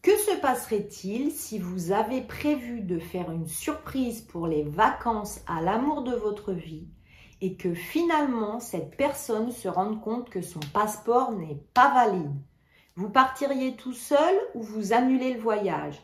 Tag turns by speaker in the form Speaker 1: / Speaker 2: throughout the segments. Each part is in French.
Speaker 1: Que se passerait-il si vous avez prévu de faire une surprise pour les vacances à l'amour de votre vie et que finalement cette personne se rende compte que son passeport n'est pas valide? Vous partiriez tout seul ou vous annulez le voyage?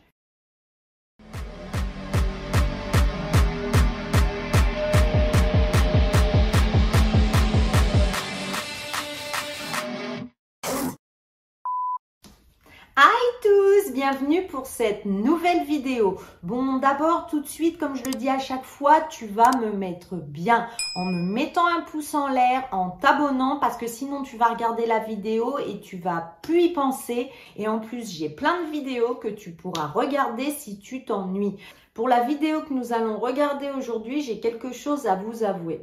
Speaker 1: Bienvenue pour cette nouvelle vidéo. Bon, d'abord, tout de suite, comme je le dis à chaque fois, tu vas me mettre bien en me mettant un pouce en l'air, en t'abonnant, parce que sinon tu vas regarder la vidéo et tu vas plus y penser. Et en plus, j'ai plein de vidéos que tu pourras regarder si tu t'ennuies. Pour la vidéo que nous allons regarder aujourd'hui, j'ai quelque chose à vous avouer.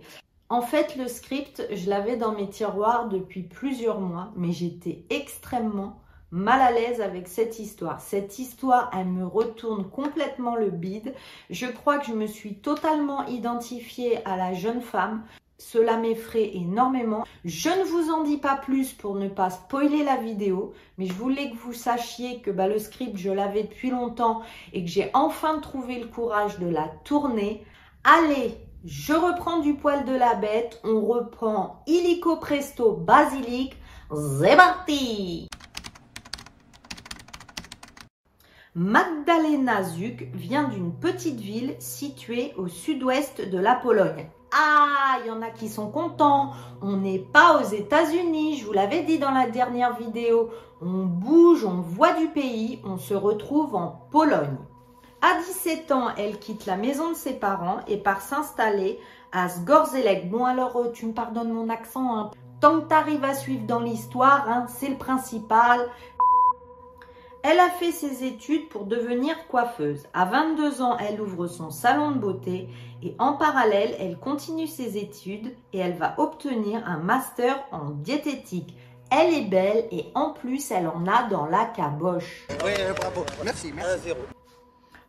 Speaker 1: En fait, le script, je l'avais dans mes tiroirs depuis plusieurs mois, mais j'étais extrêmement mal à l'aise avec cette histoire. Cette histoire, elle me retourne complètement le bide. Je crois que je me suis totalement identifiée à la jeune femme. Cela m'effraie énormément. Je ne vous en dis pas plus pour ne pas spoiler la vidéo, mais je voulais que vous sachiez que bah, le script, je l'avais depuis longtemps et que j'ai enfin trouvé le courage de la tourner. Allez, je reprends du poil de la bête. On reprend illico presto basilic. C'est parti Magdalena Zuk vient d'une petite ville située au sud-ouest de la Pologne. Ah, il y en a qui sont contents. On n'est pas aux États-Unis, je vous l'avais dit dans la dernière vidéo. On bouge, on voit du pays, on se retrouve en Pologne. À 17 ans, elle quitte la maison de ses parents et part s'installer à Zgorzelec. Bon alors, euh, tu me pardonnes mon accent, hein. Tant que tu arrives à suivre dans l'histoire, hein, c'est le principal. Elle a fait ses études pour devenir coiffeuse. À 22 ans, elle ouvre son salon de beauté et en parallèle, elle continue ses études et elle va obtenir un master en diététique. Elle est belle et en plus, elle en a dans la caboche. Oui, bravo. Merci, merci.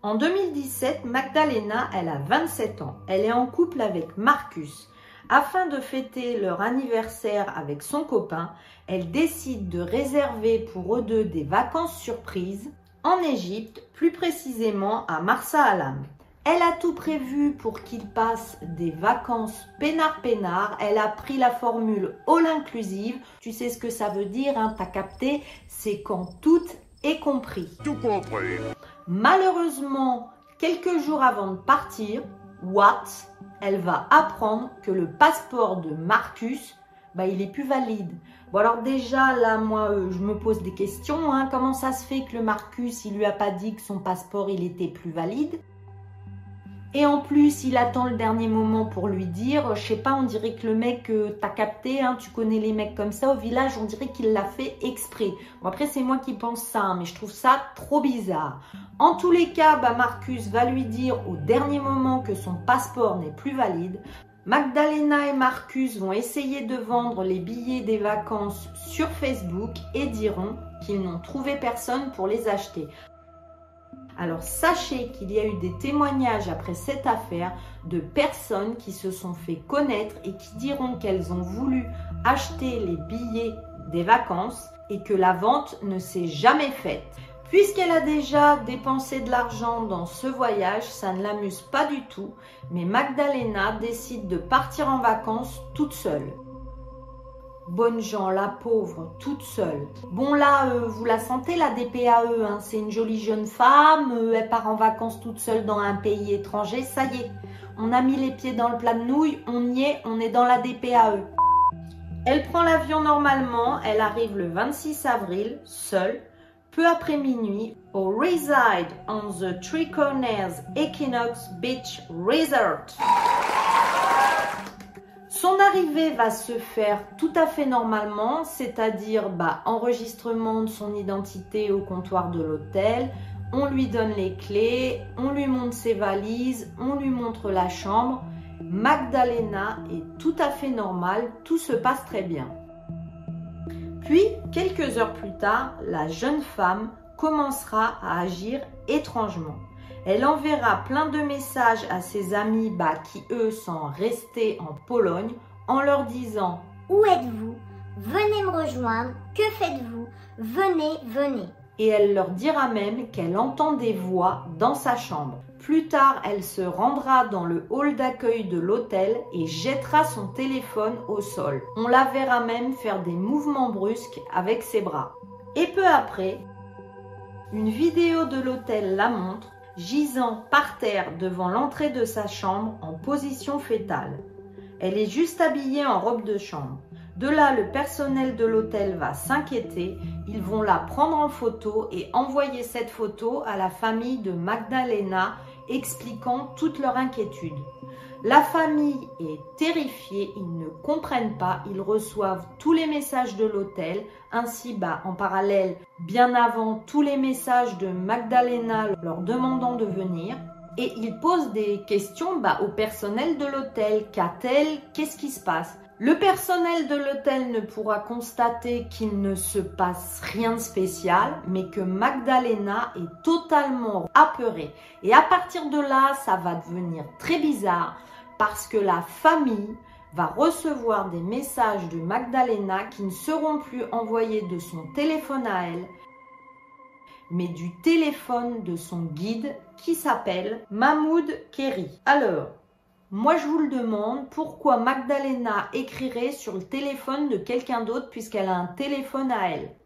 Speaker 1: En 2017, Magdalena, elle a 27 ans. Elle est en couple avec Marcus. Afin de fêter leur anniversaire avec son copain, elle décide de réserver pour eux deux des vacances surprises en Égypte, plus précisément à Marsa Alam. Elle a tout prévu pour qu'ils passent des vacances peinard-peinard. Elle a pris la formule all inclusive. Tu sais ce que ça veut dire, hein, t'as capté? C'est quand tout est compris. Tout compris. Malheureusement, quelques jours avant de partir, what Elle va apprendre que le passeport de Marcus, bah, il est plus valide. Bon alors déjà là moi euh, je me pose des questions. Hein. Comment ça se fait que le Marcus il lui a pas dit que son passeport il était plus valide? Et en plus, il attend le dernier moment pour lui dire, je sais pas, on dirait que le mec, euh, t'as capté, hein, tu connais les mecs comme ça au village, on dirait qu'il l'a fait exprès. Bon après c'est moi qui pense ça, hein, mais je trouve ça trop bizarre. En tous les cas, bah, Marcus va lui dire au dernier moment que son passeport n'est plus valide. Magdalena et Marcus vont essayer de vendre les billets des vacances sur Facebook et diront qu'ils n'ont trouvé personne pour les acheter. Alors sachez qu'il y a eu des témoignages après cette affaire de personnes qui se sont fait connaître et qui diront qu'elles ont voulu acheter les billets des vacances et que la vente ne s'est jamais faite. Puisqu'elle a déjà dépensé de l'argent dans ce voyage, ça ne l'amuse pas du tout, mais Magdalena décide de partir en vacances toute seule. Bonne gens, la pauvre, toute seule. Bon là, euh, vous la sentez la DPAE, hein, c'est une jolie jeune femme, euh, elle part en vacances toute seule dans un pays étranger, ça y est. On a mis les pieds dans le plat de nouilles, on y est, on est dans la DPAE. Elle prend l'avion normalement, elle arrive le 26 avril, seule, peu après minuit, au Reside on the Three Corners Equinox Beach Resort. Son arrivée va se faire tout à fait normalement, c'est-à-dire bah, enregistrement de son identité au comptoir de l'hôtel, on lui donne les clés, on lui montre ses valises, on lui montre la chambre. Magdalena est tout à fait normale, tout se passe très bien. Puis, quelques heures plus tard, la jeune femme commencera à agir étrangement. Elle enverra plein de messages à ses amis bah, qui, eux, sont restés en Pologne en leur disant
Speaker 2: Où êtes-vous? Venez me rejoindre. Que faites-vous? Venez, venez.
Speaker 1: et elle leur dira même qu'elle entend des voix dans sa chambre. Plus tard, elle se rendra dans le hall d'accueil de l'hôtel et jettera son téléphone au sol. On la verra même faire des mouvements brusques avec ses bras. Et peu après, une vidéo de l'hôtel la montre, gisant par terre devant l'entrée de sa chambre en position fétale. Elle est juste habillée en robe de chambre. De là, le personnel de l'hôtel va s'inquiéter. Ils vont la prendre en photo et envoyer cette photo à la famille de Magdalena, expliquant toute leur inquiétude. La famille est terrifiée, ils ne comprennent pas, ils reçoivent tous les messages de l'hôtel, ainsi bas en parallèle, bien avant tous les messages de Magdalena leur demandant de venir. Et ils posent des questions bah, au personnel de l'hôtel. Qu'a-t-elle? Qu'est-ce qui se passe? Le personnel de l'hôtel ne pourra constater qu'il ne se passe rien de spécial, mais que Magdalena est totalement apeurée. Et à partir de là, ça va devenir très bizarre parce que la famille va recevoir des messages de Magdalena qui ne seront plus envoyés de son téléphone à elle, mais du téléphone de son guide qui s'appelle Mahmoud Kerry. Alors, moi, je vous le demande, pourquoi Magdalena écrirait sur le téléphone de quelqu'un d'autre puisqu'elle a un téléphone à elle?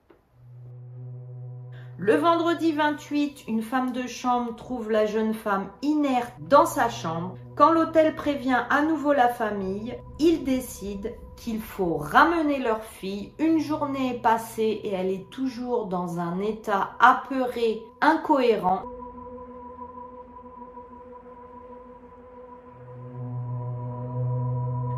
Speaker 1: Le vendredi 28, une femme de chambre trouve la jeune femme inerte dans sa chambre. Quand l'hôtel prévient à nouveau la famille, ils décident qu'il faut ramener leur fille. Une journée est passée et elle est toujours dans un état apeuré, incohérent.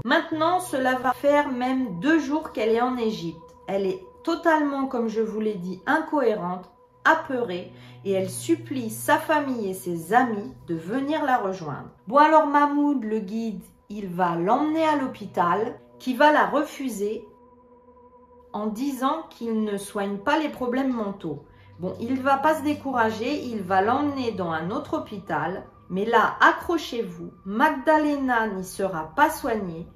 Speaker 1: Maintenant, cela va faire même deux jours qu'elle est en Égypte. Elle est totalement, comme je vous l'ai dit, incohérente, apeurée, et elle supplie sa famille et ses amis de venir la rejoindre. Bon alors Mahmoud, le guide, il va l'emmener à l'hôpital, qui va la refuser en disant qu'il ne soigne pas les problèmes mentaux. Bon, il ne va pas se décourager, il va l'emmener dans un autre hôpital, mais là, accrochez-vous, Magdalena n'y sera pas soignée,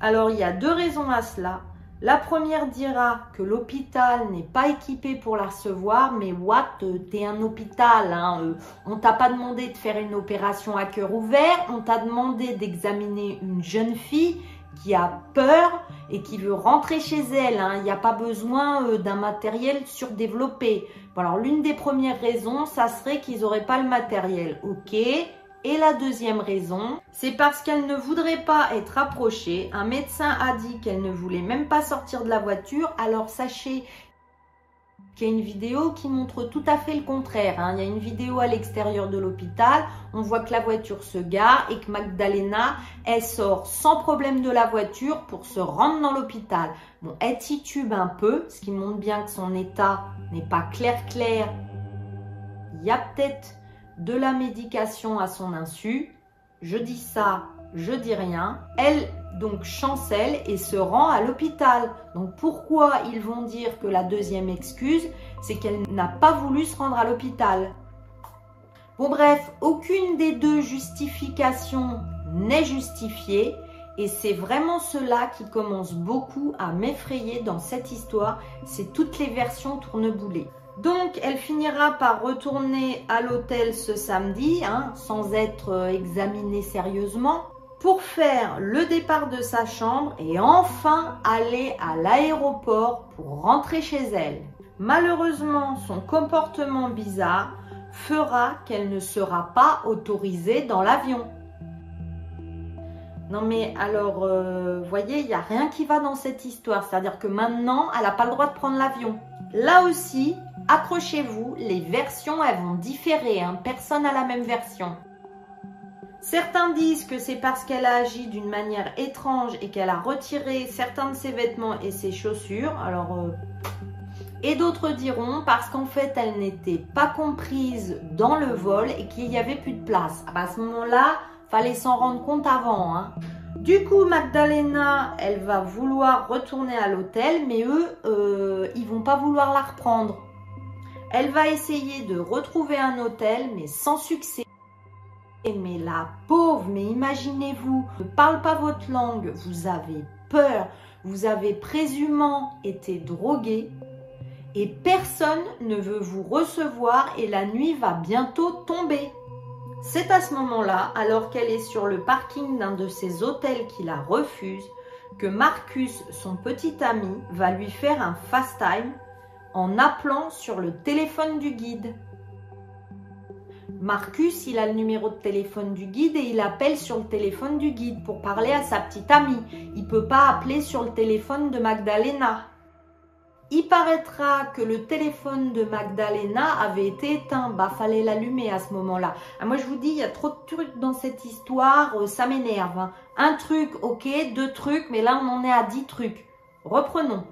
Speaker 1: alors il y a deux raisons à cela. La première dira que l'hôpital n'est pas équipé pour la recevoir, mais what, t'es un hôpital, hein, euh, on t'a pas demandé de faire une opération à cœur ouvert, on t'a demandé d'examiner une jeune fille qui a peur et qui veut rentrer chez elle. Hein. Il n'y a pas besoin euh, d'un matériel surdéveloppé. alors l'une des premières raisons, ça serait qu'ils n'auraient pas le matériel. Ok, et la deuxième raison, c'est parce qu'elle ne voudrait pas être approchée. Un médecin a dit qu'elle ne voulait même pas sortir de la voiture. Alors sachez qu'il y a une vidéo qui montre tout à fait le contraire. Hein. Il y a une vidéo à l'extérieur de l'hôpital. On voit que la voiture se gare et que Magdalena, elle sort sans problème de la voiture pour se rendre dans l'hôpital. Bon, elle titube un peu, ce qui montre bien que son état n'est pas clair clair. Il y a peut-être de la médication à son insu. Je dis ça, je dis rien. Elle donc chancelle et se rend à l'hôpital. Donc pourquoi ils vont dire que la deuxième excuse, c'est qu'elle n'a pas voulu se rendre à l'hôpital? Bon bref, aucune des deux justifications n'est justifiée et c'est vraiment cela qui commence beaucoup à m'effrayer dans cette histoire, c'est toutes les versions tourneboulées. Donc, elle finira par retourner à l'hôtel ce samedi, hein, sans être euh, examinée sérieusement, pour faire le départ de sa chambre et enfin aller à l'aéroport pour rentrer chez elle. Malheureusement, son comportement bizarre fera qu'elle ne sera pas autorisée dans l'avion. Non mais alors, euh, voyez, il n'y a rien qui va dans cette histoire. C'est-à-dire que maintenant, elle n'a pas le droit de prendre l'avion. Là aussi, accrochez-vous, les versions elles vont différer, hein. personne n'a la même version. Certains disent que c'est parce qu'elle a agi d'une manière étrange et qu'elle a retiré certains de ses vêtements et ses chaussures. Alors, euh, et d'autres diront parce qu'en fait elle n'était pas comprise dans le vol et qu'il n'y avait plus de place. Ah bah, à ce moment-là, fallait s'en rendre compte avant. Hein. Du coup, Magdalena, elle va vouloir retourner à l'hôtel, mais eux, euh, ils vont pas vouloir la reprendre. Elle va essayer de retrouver un hôtel, mais sans succès. Mais la pauvre, mais imaginez-vous, ne parle pas votre langue, vous avez peur, vous avez présumément été drogué et personne ne veut vous recevoir et la nuit va bientôt tomber. C'est à ce moment-là, alors qu'elle est sur le parking d'un de ces hôtels qui la refuse, que Marcus, son petit ami, va lui faire un fast time en appelant sur le téléphone du guide. Marcus, il a le numéro de téléphone du guide et il appelle sur le téléphone du guide pour parler à sa petite amie. Il ne peut pas appeler sur le téléphone de Magdalena. Il paraîtra que le téléphone de Magdalena avait été éteint. Bah, fallait l'allumer à ce moment-là. Ah, moi, je vous dis, il y a trop de trucs dans cette histoire. Euh, ça m'énerve. Hein. Un truc, ok. Deux trucs, mais là, on en est à dix trucs. Reprenons.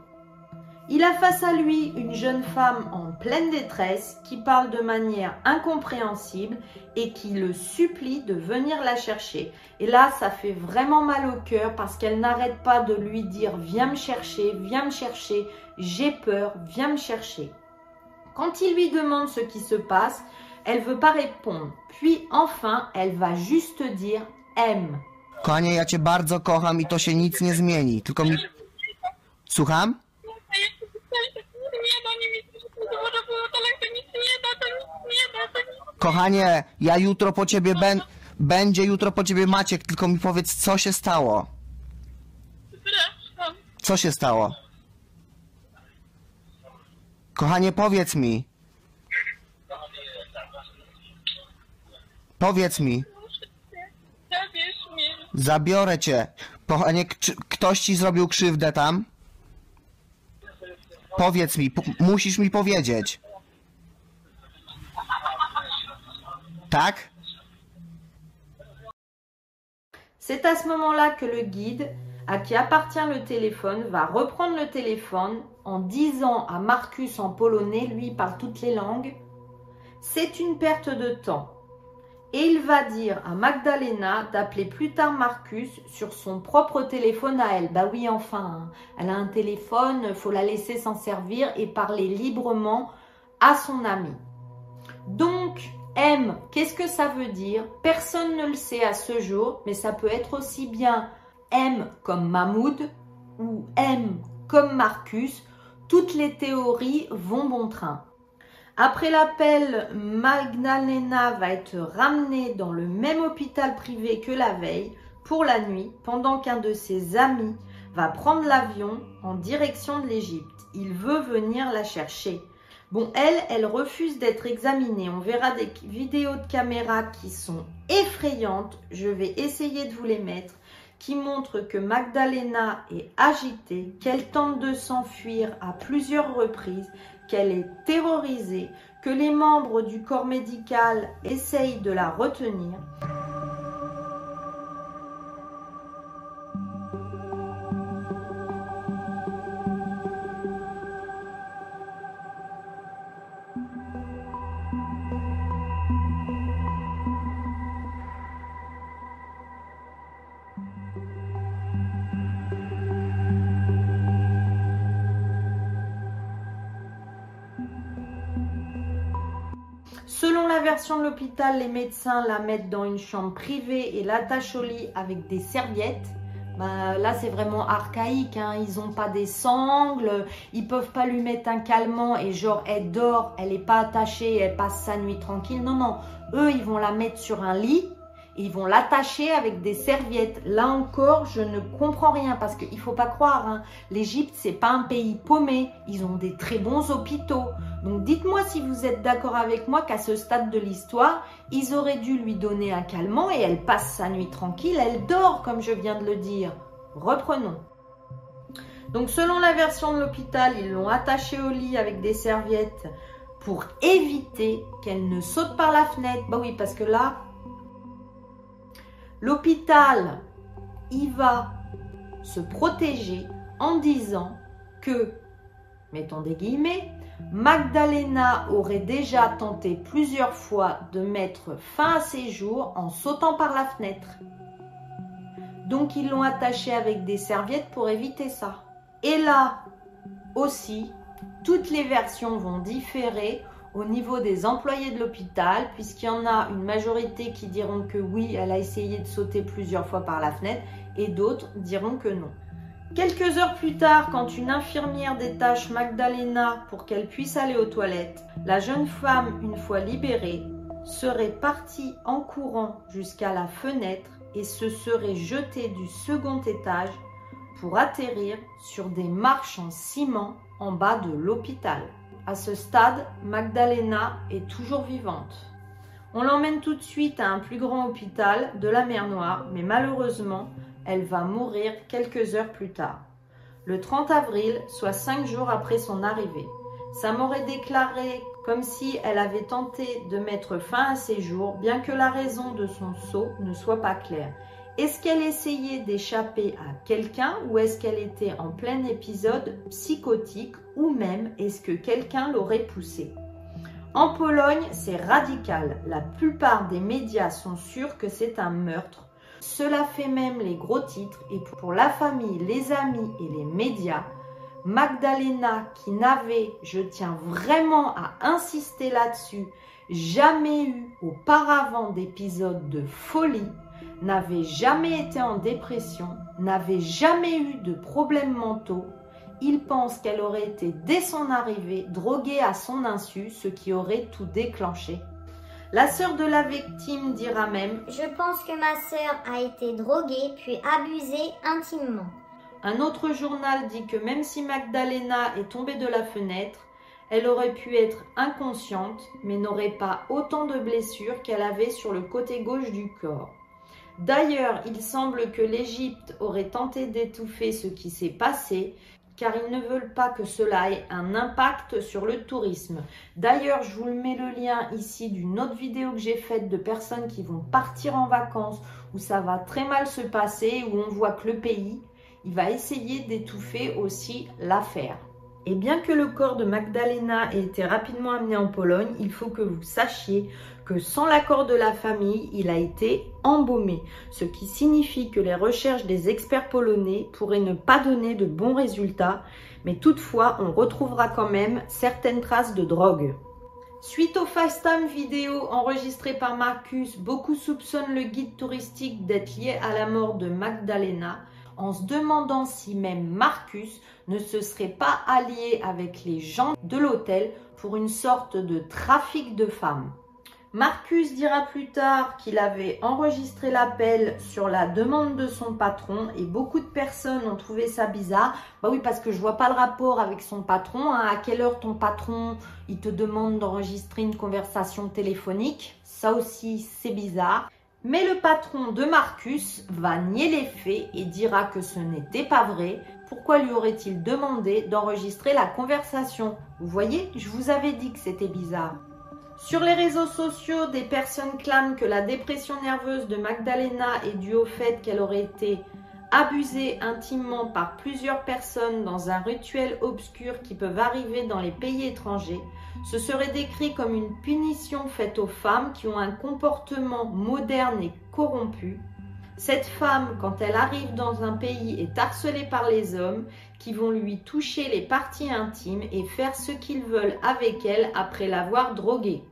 Speaker 1: Il a face à lui une jeune femme en pleine détresse qui parle de manière incompréhensible et qui le supplie de venir la chercher. Et là, ça fait vraiment mal au cœur parce qu'elle n'arrête pas de lui dire Viens me chercher, viens me chercher, j'ai peur, viens me chercher. Quand il lui demande ce qui se passe, elle veut pas répondre. Puis enfin, elle va juste dire aime.
Speaker 2: Kochanie, ja cię bardzo kocham i to się nic nie zmieni. Tylko mi... Słucham? Kochanie, ja jutro po ciebie ben... Będzie jutro po ciebie Maciek, tylko mi powiedz, co się stało? Co się stało? Kochanie, powiedz mi. Powiedz mi. Zabiorę cię. Kochanie, ktoś ci zrobił krzywdę tam? Powiedz mi, musisz mi powiedzieć.
Speaker 1: C'est à ce moment-là que le guide, à qui appartient le téléphone, va reprendre le téléphone en disant à Marcus en polonais, lui parle toutes les langues, c'est une perte de temps. Et il va dire à Magdalena d'appeler plus tard Marcus sur son propre téléphone à elle. Bah oui, enfin, hein. elle a un téléphone, faut la laisser s'en servir et parler librement à son ami. Donc, M, qu'est-ce que ça veut dire? Personne ne le sait à ce jour, mais ça peut être aussi bien M comme Mahmoud ou M comme Marcus. Toutes les théories vont bon train. Après l'appel, Magdalena va être ramenée dans le même hôpital privé que la veille pour la nuit, pendant qu'un de ses amis va prendre l'avion en direction de l'Égypte. Il veut venir la chercher. Bon, elle, elle refuse d'être examinée. On verra des vidéos de caméra qui sont effrayantes. Je vais essayer de vous les mettre qui montrent que Magdalena est agitée, qu'elle tente de s'enfuir à plusieurs reprises, qu'elle est terrorisée, que les membres du corps médical essayent de la retenir. Version de l'hôpital, les médecins la mettent dans une chambre privée et l'attachent au lit avec des serviettes. Bah, là, c'est vraiment archaïque. Hein. Ils n'ont pas des sangles, ils peuvent pas lui mettre un calmant et genre elle dort, elle n'est pas attachée, elle passe sa nuit tranquille. Non, non. Eux, ils vont la mettre sur un lit et ils vont l'attacher avec des serviettes. Là encore, je ne comprends rien parce qu'il faut pas croire. Hein. L'Égypte, c'est pas un pays paumé. Ils ont des très bons hôpitaux. Donc dites-moi si vous êtes d'accord avec moi qu'à ce stade de l'histoire, ils auraient dû lui donner un calmant et elle passe sa nuit tranquille, elle dort comme je viens de le dire. Reprenons. Donc selon la version de l'hôpital, ils l'ont attachée au lit avec des serviettes pour éviter qu'elle ne saute par la fenêtre. Bah oui, parce que là, l'hôpital, il va se protéger en disant que, mettons des guillemets, Magdalena aurait déjà tenté plusieurs fois de mettre fin à ses jours en sautant par la fenêtre. Donc ils l'ont attachée avec des serviettes pour éviter ça. Et là aussi, toutes les versions vont différer au niveau des employés de l'hôpital, puisqu'il y en a une majorité qui diront que oui, elle a essayé de sauter plusieurs fois par la fenêtre, et d'autres diront que non. Quelques heures plus tard, quand une infirmière détache Magdalena pour qu'elle puisse aller aux toilettes, la jeune femme, une fois libérée, serait partie en courant jusqu'à la fenêtre et se serait jetée du second étage pour atterrir sur des marches en ciment en bas de l'hôpital. À ce stade, Magdalena est toujours vivante. On l'emmène tout de suite à un plus grand hôpital de la mer Noire, mais malheureusement, elle va mourir quelques heures plus tard. Le 30 avril, soit cinq jours après son arrivée. Sa mort est déclarée comme si elle avait tenté de mettre fin à ses jours, bien que la raison de son saut ne soit pas claire. Est-ce qu'elle essayait d'échapper à quelqu'un ou est-ce qu'elle était en plein épisode psychotique ou même est-ce que quelqu'un l'aurait poussée? En Pologne, c'est radical. La plupart des médias sont sûrs que c'est un meurtre. Cela fait même les gros titres et pour la famille, les amis et les médias, Magdalena qui n'avait, je tiens vraiment à insister là-dessus, jamais eu auparavant d'épisode de folie, n'avait jamais été en dépression, n'avait jamais eu de problèmes mentaux, il pense qu'elle aurait été dès son arrivée droguée à son insu, ce qui aurait tout déclenché. La sœur de la victime dira même
Speaker 3: Je pense que ma sœur a été droguée puis abusée intimement.
Speaker 1: Un autre journal dit que même si Magdalena est tombée de la fenêtre, elle aurait pu être inconsciente, mais n'aurait pas autant de blessures qu'elle avait sur le côté gauche du corps. D'ailleurs, il semble que l'Égypte aurait tenté d'étouffer ce qui s'est passé, car ils ne veulent pas que cela ait un impact sur le tourisme. D'ailleurs, je vous mets le lien ici d'une autre vidéo que j'ai faite de personnes qui vont partir en vacances, où ça va très mal se passer, où on voit que le pays, il va essayer d'étouffer aussi l'affaire. Et bien que le corps de Magdalena ait été rapidement amené en Pologne, il faut que vous sachiez que sans l'accord de la famille, il a été embaumé, ce qui signifie que les recherches des experts polonais pourraient ne pas donner de bons résultats, mais toutefois on retrouvera quand même certaines traces de drogue. Suite au FaceTime vidéo enregistré par Marcus, beaucoup soupçonnent le guide touristique d'être lié à la mort de Magdalena, en se demandant si même Marcus ne se serait pas allié avec les gens de l'hôtel pour une sorte de trafic de femmes. Marcus dira plus tard qu'il avait enregistré l'appel sur la demande de son patron et beaucoup de personnes ont trouvé ça bizarre. Bah oui, parce que je vois pas le rapport avec son patron. Hein. À quelle heure ton patron il te demande d'enregistrer une conversation téléphonique? Ça aussi, c'est bizarre. Mais le patron de Marcus va nier les faits et dira que ce n'était pas vrai. Pourquoi lui aurait-il demandé d'enregistrer la conversation? Vous voyez, je vous avais dit que c'était bizarre. Sur les réseaux sociaux, des personnes clament que la dépression nerveuse de Magdalena est due au fait qu'elle aurait été abusée intimement par plusieurs personnes dans un rituel obscur qui peuvent arriver dans les pays étrangers, ce serait décrit comme une punition faite aux femmes qui ont un comportement moderne et corrompu. Cette femme, quand elle arrive dans un pays, est harcelée par les hommes qui vont lui toucher les parties intimes et faire ce qu'ils veulent avec elle après l'avoir droguée.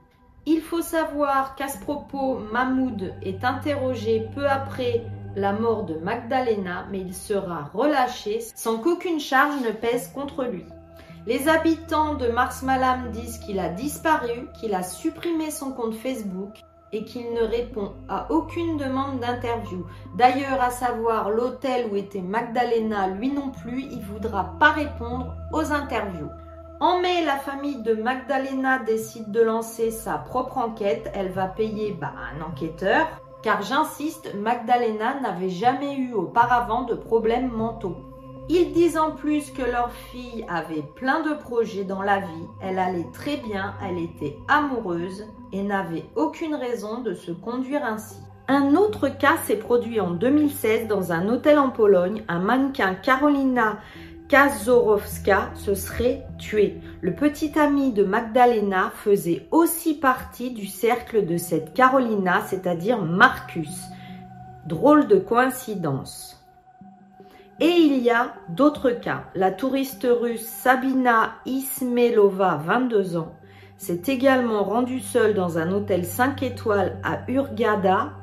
Speaker 1: Il faut savoir qu'à ce propos, Mahmoud est interrogé peu après la mort de Magdalena, mais il sera relâché sans qu'aucune charge ne pèse contre lui. Les habitants de Mars Malam disent qu'il a disparu, qu'il a supprimé son compte Facebook et qu'il ne répond à aucune demande d'interview. D'ailleurs, à savoir l'hôtel où était Magdalena, lui non plus, il ne voudra pas répondre aux interviews. En mai, la famille de Magdalena décide de lancer sa propre enquête. Elle va payer bah, un enquêteur car j'insiste, Magdalena n'avait jamais eu auparavant de problèmes mentaux. Ils disent en plus que leur fille avait plein de projets dans la vie, elle allait très bien, elle était amoureuse et n'avait aucune raison de se conduire ainsi. Un autre cas s'est produit en 2016 dans un hôtel en Pologne. Un mannequin Carolina Kazorowska se serait tué. Le petit ami de Magdalena faisait aussi partie du cercle de cette Carolina, c'est-à-dire Marcus. Drôle de coïncidence. Et il y a d'autres cas. La touriste russe Sabina Ismelova, 22 ans, s'est également rendue seule dans un hôtel 5 étoiles à Urgada.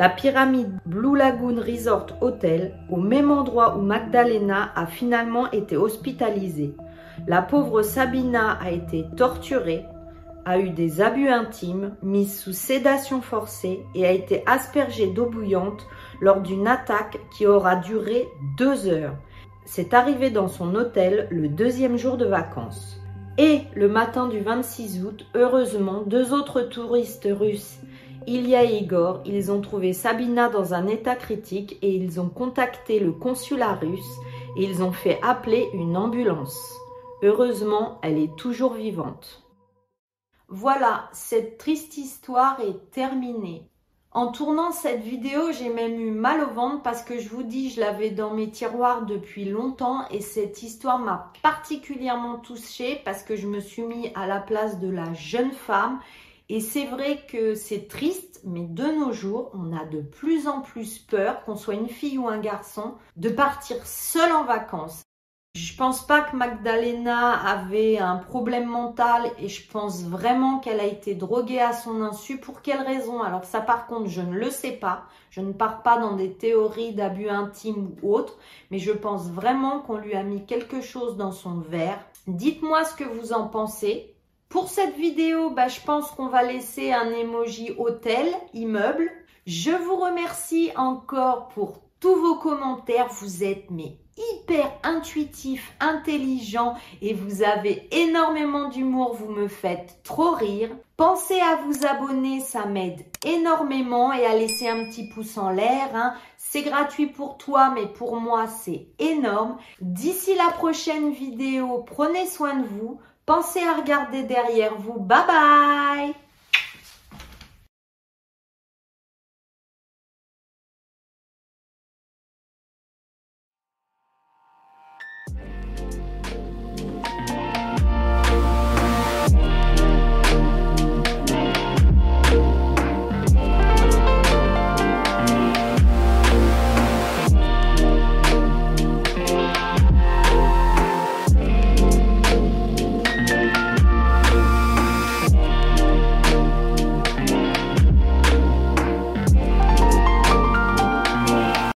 Speaker 1: La pyramide Blue Lagoon Resort Hotel, au même endroit où Magdalena a finalement été hospitalisée. La pauvre Sabina a été torturée, a eu des abus intimes, mise sous sédation forcée et a été aspergée d'eau bouillante lors d'une attaque qui aura duré deux heures. C'est arrivé dans son hôtel le deuxième jour de vacances. Et le matin du 26 août, heureusement, deux autres touristes russes, Ilya et Igor, ils ont trouvé Sabina dans un état critique et ils ont contacté le consulat russe et ils ont fait appeler une ambulance. Heureusement, elle est toujours vivante. Voilà, cette triste histoire est terminée. En tournant cette vidéo, j'ai même eu mal au ventre parce que je vous dis, je l'avais dans mes tiroirs depuis longtemps et cette histoire m'a particulièrement touchée parce que je me suis mis à la place de la jeune femme et c'est vrai que c'est triste, mais de nos jours, on a de plus en plus peur, qu'on soit une fille ou un garçon, de partir seul en vacances. Je pense pas que Magdalena avait un problème mental et je pense vraiment qu'elle a été droguée à son insu. Pour quelle raison? Alors ça par contre, je ne le sais pas. Je ne pars pas dans des théories d'abus intimes ou autres, mais je pense vraiment qu'on lui a mis quelque chose dans son verre. Dites-moi ce que vous en pensez. Pour cette vidéo, bah, je pense qu'on va laisser un emoji hôtel, immeuble. Je vous remercie encore pour tous vos commentaires. Vous êtes mais hyper intuitif, intelligent et vous avez énormément d'humour, vous me faites trop rire. Pensez à vous abonner, ça m'aide énormément et à laisser un petit pouce en l'air. Hein. C'est gratuit pour toi, mais pour moi, c'est énorme. D'ici la prochaine vidéo, prenez soin de vous. Pensez à regarder derrière vous. Bye bye